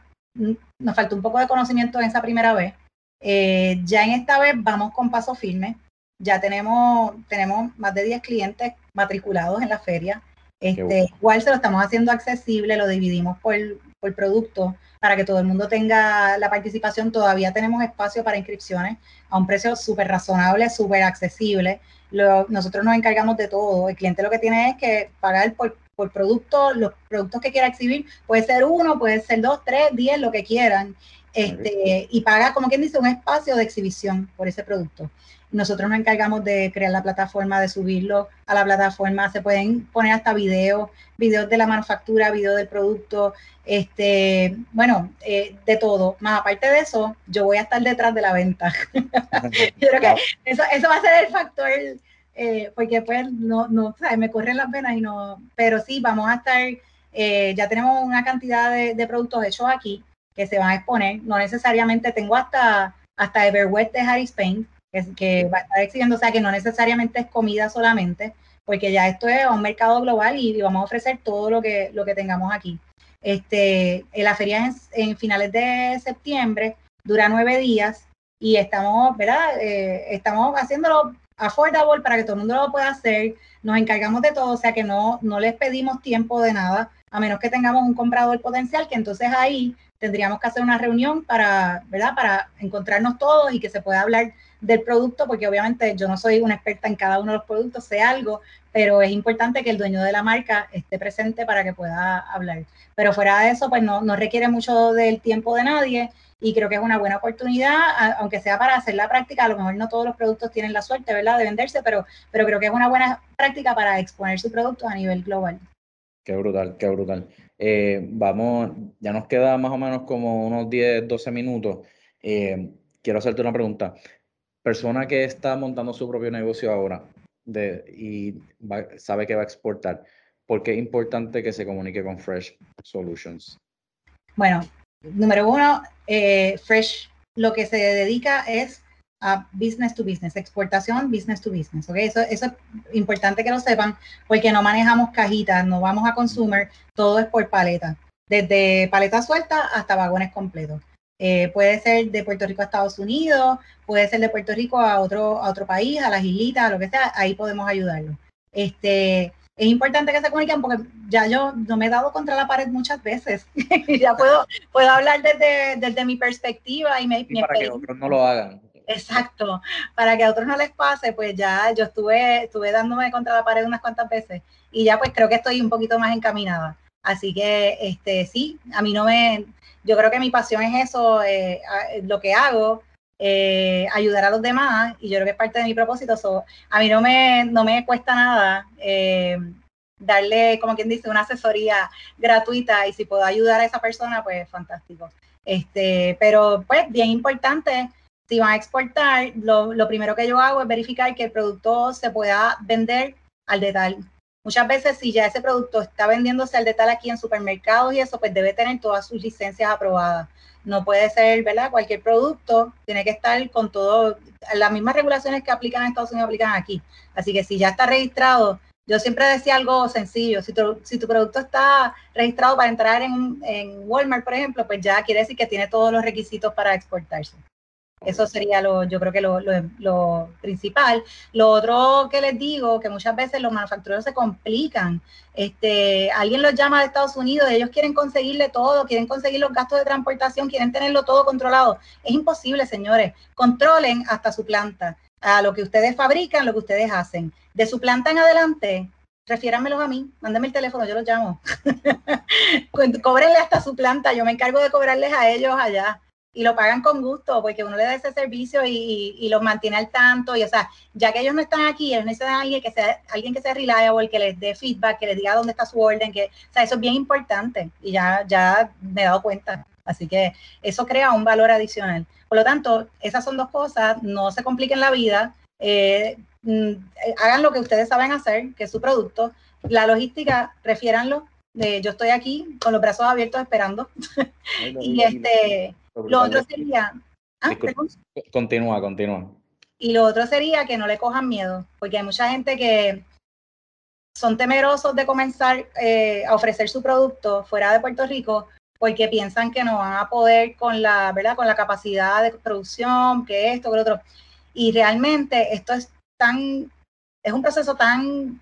nos faltó un poco de conocimiento en esa primera vez. Eh, ya en esta vez vamos con paso firme. Ya tenemos, tenemos más de 10 clientes matriculados en la feria. Este, igual se lo estamos haciendo accesible, lo dividimos por, por producto para que todo el mundo tenga la participación. Todavía tenemos espacio para inscripciones a un precio súper razonable, súper accesible. nosotros nos encargamos de todo. El cliente lo que tiene es que pagar por, por producto, los productos que quiera exhibir. Puede ser uno, puede ser dos, tres, diez, lo que quieran. Este, y paga, como quien dice, un espacio de exhibición por ese producto. Nosotros nos encargamos de crear la plataforma, de subirlo a la plataforma. Se pueden poner hasta videos, videos de la manufactura, videos del producto, este, bueno, eh, de todo. Más aparte de eso, yo voy a estar detrás de la venta. yo creo que eso, eso va a ser el factor, eh, porque pues no, no, ¿sabes? me corren las venas y no, pero sí, vamos a estar, eh, ya tenemos una cantidad de, de productos hechos aquí que se van a exponer. No necesariamente tengo hasta, hasta Everwet de Harris Paint, que, va a estar exhibiendo, o sea que no necesariamente es comida solamente, porque ya esto es un mercado global y, vamos a ofrecer todo lo que, lo que tengamos aquí. Este, la feria es en, finales de septiembre, dura nueve días y estamos, ¿verdad? Eh, estamos haciéndolo affordable para que todo el mundo lo pueda hacer. Nos encargamos de todo, o sea que no, no les pedimos tiempo de nada, a menos que tengamos un comprador potencial, que entonces ahí tendríamos que hacer una reunión para, ¿verdad? Para encontrarnos todos y que se pueda hablar del producto, porque obviamente yo no soy una experta en cada uno de los productos, sé algo, pero es importante que el dueño de la marca esté presente para que pueda hablar. Pero fuera de eso, pues no, no requiere mucho del tiempo de nadie y creo que es una buena oportunidad, aunque sea para hacer la práctica, a lo mejor no todos los productos tienen la suerte, ¿verdad?, de venderse, pero, pero creo que es una buena práctica para exponer su producto a nivel global. Qué brutal, qué brutal. Eh, vamos, ya nos queda más o menos como unos 10, 12 minutos. Eh, quiero hacerte una pregunta persona que está montando su propio negocio ahora de, y sabe que va a exportar, ¿por qué es importante que se comunique con Fresh Solutions? Bueno, número uno, eh, Fresh lo que se dedica es a business to business, exportación business to business. ¿okay? Eso, eso es importante que lo sepan porque no manejamos cajitas, no vamos a consumer, todo es por paleta, desde paleta suelta hasta vagones completos. Eh, puede ser de Puerto Rico a Estados Unidos, puede ser de Puerto Rico a otro, a otro país, a las islitas, a lo que sea, ahí podemos ayudarlo. Este, es importante que se comuniquen porque ya yo no me he dado contra la pared muchas veces. ya puedo, puedo hablar desde, desde mi perspectiva y, me, para que otros no lo hagan. Exacto, para que a otros no les pase, pues ya yo estuve, estuve dándome contra la pared unas cuantas veces y ya pues creo que estoy un poquito más encaminada. Así que este sí, a mí no me, yo creo que mi pasión es eso, eh, lo que hago, eh, ayudar a los demás y yo creo que es parte de mi propósito. a mí no me, no me cuesta nada eh, darle, como quien dice, una asesoría gratuita y si puedo ayudar a esa persona, pues fantástico. Este, pero pues bien importante, si van a exportar, lo, lo primero que yo hago es verificar que el producto se pueda vender al detalle. Muchas veces si ya ese producto está vendiéndose al detalle aquí en supermercados y eso, pues debe tener todas sus licencias aprobadas no puede ser, ¿verdad? Cualquier producto tiene que estar con todo, las mismas regulaciones que aplican en Estados Unidos aplican aquí. Así que si ya está registrado, yo siempre decía algo sencillo, si tu, producto está registrado para entrar en, en Walmart, por ejemplo, pues ya quiere decir que tiene todos los requisitos para exportarse. Eso sería lo, yo creo que lo, lo, principal. Lo otro que les digo, que muchas veces los manufactureros se complican. Este, alguien los llama de Estados Unidos, ellos quieren conseguirle todo, quieren conseguir los gastos de transportación, quieren tenerlo todo controlado. Es imposible, señores. Controlen hasta su planta, a lo que ustedes fabrican, lo que ustedes hacen. De su planta en adelante, refiéranmelos a mí, mándenme el teléfono, yo los llamo. Cóbrenle hasta su planta, yo me encargo de cobrarles a ellos allá y lo pagan con gusto porque uno le da ese servicio y, y, los mantiene al tanto y o sea, ya que ellos no están aquí, ellos necesitan a alguien que sea alguien que sea reliable, que les dé feedback, que les diga dónde está su orden, que o sea, eso es bien importante y ya ya me he dado cuenta. Así que eso crea un valor adicional. Por lo tanto, esas son dos cosas, no se compliquen la vida, eh, mm, hagan lo que ustedes saben hacer, que es su producto. La logística, refiéranlo. yo estoy aquí con los brazos abiertos esperando. y este lo otro sería... Ah, continúa, continúa. Y lo otro sería que no le cojan miedo, porque hay mucha gente que son temerosos de comenzar eh, a ofrecer su producto fuera de Puerto Rico porque piensan que no van a poder con la, ¿verdad? Con la capacidad de producción, que esto, que lo otro. Y realmente esto es tan, es un proceso tan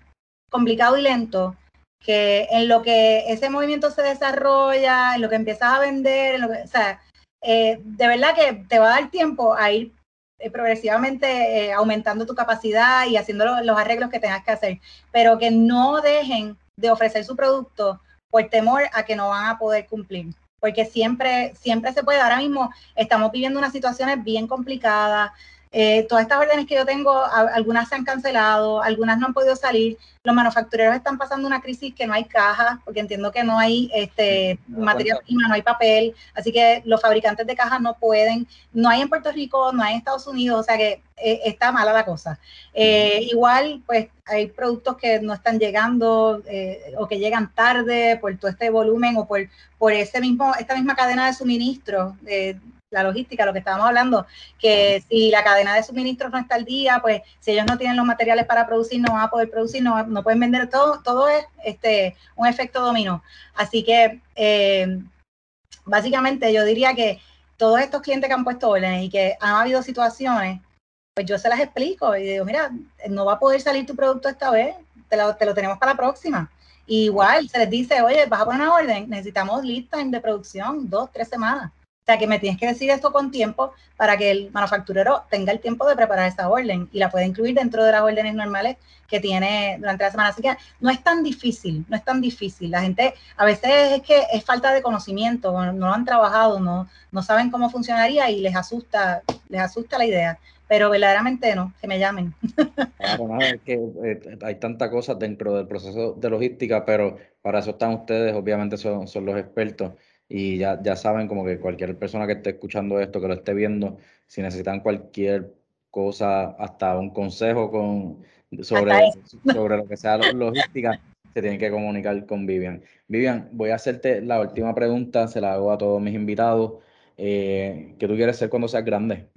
complicado y lento que en lo que ese movimiento se desarrolla, en lo que empiezas a vender, en lo que, o sea, eh, de verdad que te va a dar tiempo a ir eh, progresivamente eh, aumentando tu capacidad y haciendo los arreglos que tengas que hacer, pero que no dejen de ofrecer su producto por temor a que no van a poder cumplir, porque siempre, siempre se puede. Ahora mismo estamos viviendo unas situaciones bien complicadas, eh, todas estas órdenes que yo tengo, algunas se han cancelado, algunas no han podido salir. Los manufactureros están pasando una crisis que no hay cajas, porque entiendo que no hay este, materia prima, no hay papel, así que los fabricantes de cajas no pueden. No hay en Puerto Rico, no hay en Estados Unidos, o sea que eh, está mala la cosa. Eh, igual, pues hay productos que no están llegando o que llegan tarde por todo este volumen o por, por ese mismo, esta misma cadena de suministro la logística, lo que estábamos hablando, que si la cadena de suministros no está al día, pues si ellos no tienen los materiales para producir, no van a poder producir, no, no pueden vender todo, todo es este, un efecto dominó. Así que eh, básicamente yo diría que todos estos clientes que han puesto órdenes y que han habido situaciones, pues yo se las explico y digo, mira, no va a poder salir tu producto esta vez, te lo, te lo tenemos para la próxima. igual se les dice, oye, vas a poner una orden, necesitamos lead time de producción, dos, tres semanas o sea, que me tienes que decir esto con tiempo para que el manufacturero tenga el tiempo de preparar esa orden y la pueda incluir dentro de las órdenes normales que tiene durante la semana. Así que no es tan difícil, no es tan difícil. La gente a veces es que es falta de conocimiento, no lo han trabajado, no, no saben cómo funcionaría y les asusta, les asusta la idea. Pero verdaderamente no, que me llamen. Claro, nada, es que eh, hay tantas cosas dentro del proceso de logística, pero para eso están ustedes, obviamente son, son los expertos y ya, ya saben como que cualquier persona que esté escuchando esto, que lo esté viendo, si necesitan cualquier cosa, hasta un consejo con, sobre, sobre lo que sea logística, se tienen que comunicar con Vivian. Vivian, voy a hacerte la última pregunta, se la hago a todos mis invitados. Eh, ¿Qué tú quieres ser cuando seas grande?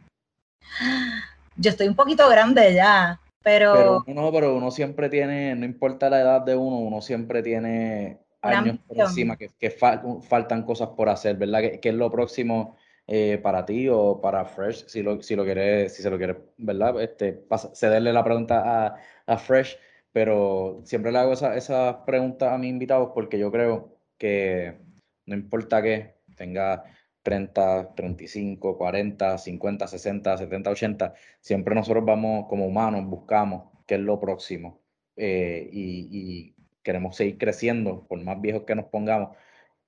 Yo estoy un poquito grande ya, pero... Pero no, pero uno siempre tiene, no importa la edad de uno, uno siempre tiene años por encima, que, que faltan cosas por hacer, ¿verdad? ¿Qué, es lo próximo eh, para ti o para Fresh? Si lo, si lo quieres, si se lo quieres, ¿verdad? Este, cederle la pregunta a, a Fresh, pero siempre le hago esas esa preguntas a mis invitados porque yo creo que no importa que tenga 30, 35, 40, 50, 60, 70, 80, siempre nosotros vamos como humanos, buscamos qué es lo próximo eh, y, queremos seguir creciendo por más viejos que nos pongamos,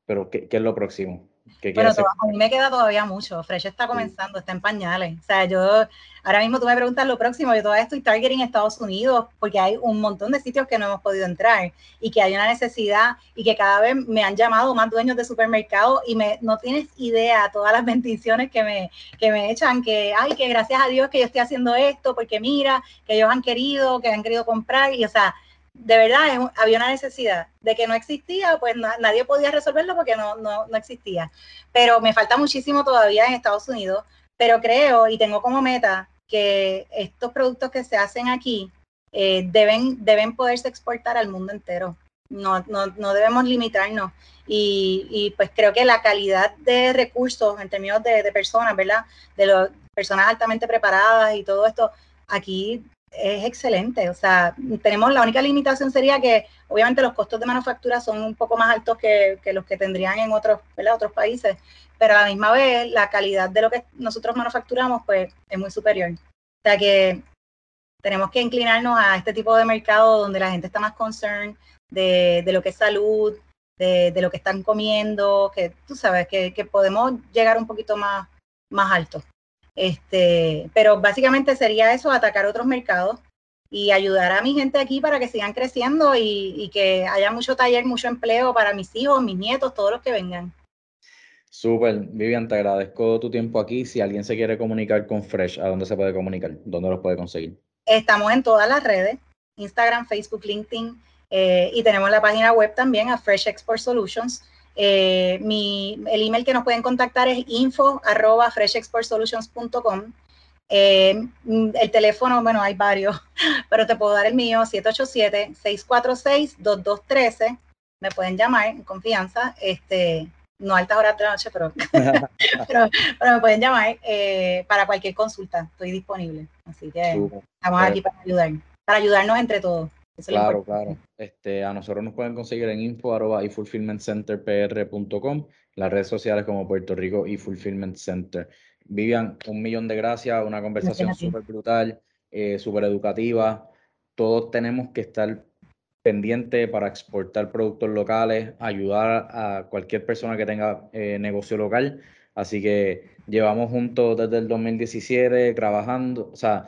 pero ¿qué, qué es lo próximo? Bueno, a mí me queda todavía mucho. Fresh está comenzando, está en pañales. O sea, yo ahora mismo tú me preguntas lo próximo, yo todavía estoy targeting Estados Unidos porque hay un montón de sitios que no hemos podido entrar y que hay una necesidad y que cada vez me han llamado más dueños de supermercados y me no tienes idea todas las bendiciones que me, que me echan, que ay, que gracias a Dios que yo estoy haciendo esto porque mira, que ellos han querido, que han querido comprar y o sea, de verdad había una necesidad de que no existía, pues nadie podía resolverlo porque no, no, no, existía. Pero me falta muchísimo todavía en Estados Unidos, pero creo y tengo como meta que estos productos que se hacen aquí eh, deben, deben poderse exportar al mundo entero. No, no, no debemos limitarnos. Y, pues creo que la calidad de recursos en términos de, de personas, ¿verdad? De las personas altamente preparadas y todo esto, aquí es excelente. O sea, tenemos la única limitación sería que obviamente los costos de manufactura son un poco más altos que, los que tendrían en otros, otros países, pero a la misma vez la calidad de lo que nosotros manufacturamos pues es muy superior. O sea que tenemos que inclinarnos a este tipo de mercado donde la gente está más concerned de, lo que es salud, de, lo que están comiendo, que tú sabes, que, que podemos llegar un poquito más, más alto. Este, pero básicamente sería eso, atacar otros mercados y ayudar a mi gente aquí para que sigan creciendo y, que haya mucho taller, mucho empleo para mis hijos, mis nietos, todos los que vengan. Súper, Vivian, te agradezco tu tiempo aquí. Si alguien se quiere comunicar con Fresh, ¿a dónde se puede comunicar? ¿Dónde los puede conseguir? Estamos en todas las redes, Instagram, Facebook, LinkedIn, eh, y tenemos la página web también a Fresh Export Solutions. Eh, mi, el email que nos pueden contactar es info arroba freshexportsolutions.com. Eh, el teléfono, bueno, hay varios, pero te puedo dar el mío, 787-646-2213. Me pueden llamar en confianza, este, no a altas horas de la noche, pero, pero, me pueden llamar eh, para cualquier consulta. Estoy disponible. Así que estamos aquí para ayudar, para ayudarnos entre todos claro, claro. Este, a nosotros nos pueden conseguir en info y fulfillmentcenterpr.com, las redes sociales como Puerto Rico y Fulfillment Center. Vivian, un millón de gracias, una conversación súper brutal, eh, súper educativa. Todos tenemos que estar pendientes para exportar productos locales, ayudar a cualquier persona que tenga eh, negocio local. Así que llevamos juntos desde el 2017 trabajando, o sea,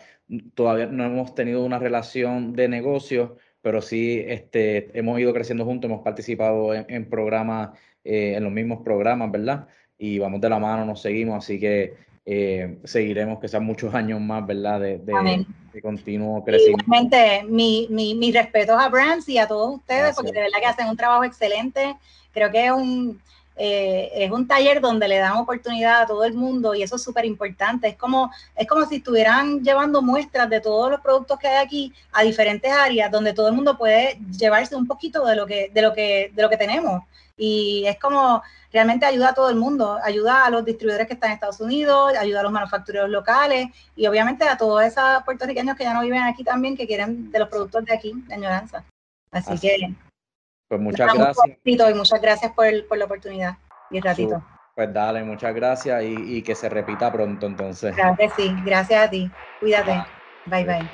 todavía no hemos tenido una relación de negocio, pero sí este, hemos ido creciendo juntos, hemos participado en, programas, eh, en los mismos programas, ¿verdad? Y vamos de la mano, nos seguimos, así que eh, seguiremos que sean muchos años más, ¿verdad? De, de, continuo crecimiento. Igualmente, mi, mi, mis respetos a Brands y a todos ustedes, porque de verdad que hacen un trabajo excelente. Creo que es un, eh, es un taller donde le dan oportunidad a todo el mundo y eso es súper importante. Es como, es como si estuvieran llevando muestras de todos los productos que hay aquí a diferentes áreas donde todo el mundo puede llevarse un poquito de lo que, de lo que, de lo que tenemos. Y es como realmente ayuda a todo el mundo, ayuda a los distribuidores que están en Estados Unidos, ayuda a los manufactureros locales y obviamente a todos esos puertorriqueños que ya no viven aquí también, que quieren de los productos de aquí, de añoranza. Así que pues muchas gracias. Y muchas gracias por, por, la oportunidad y el ratito. Pues dale, muchas gracias y, y, que se repita pronto entonces. Claro que sí, gracias a ti. Cuídate. bye. bye.